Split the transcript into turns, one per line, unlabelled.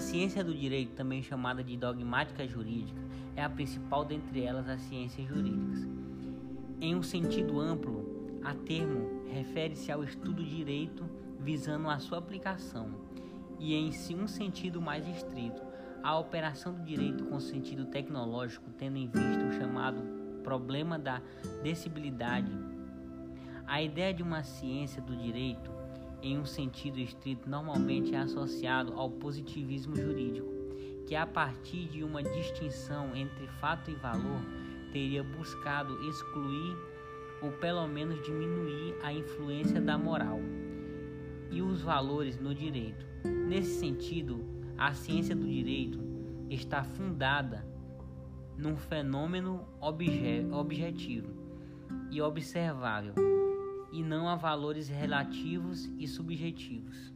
ciência do direito, também chamada de dogmática jurídica, é a principal dentre elas as ciências jurídicas. Em um sentido amplo, a termo refere-se ao estudo direito visando a sua aplicação, e em um sentido mais estrito, a operação do direito com sentido tecnológico, tendo em vista o chamado problema da decibilidade. A ideia de uma ciência do direito, em um sentido estrito, normalmente é associado ao positivismo jurídico, que a partir de uma distinção entre fato e valor teria buscado excluir ou pelo menos diminuir a influência da moral e os valores no direito. Nesse sentido, a ciência do direito está fundada num fenômeno obje objetivo e observável, e não a valores relativos e subjetivos.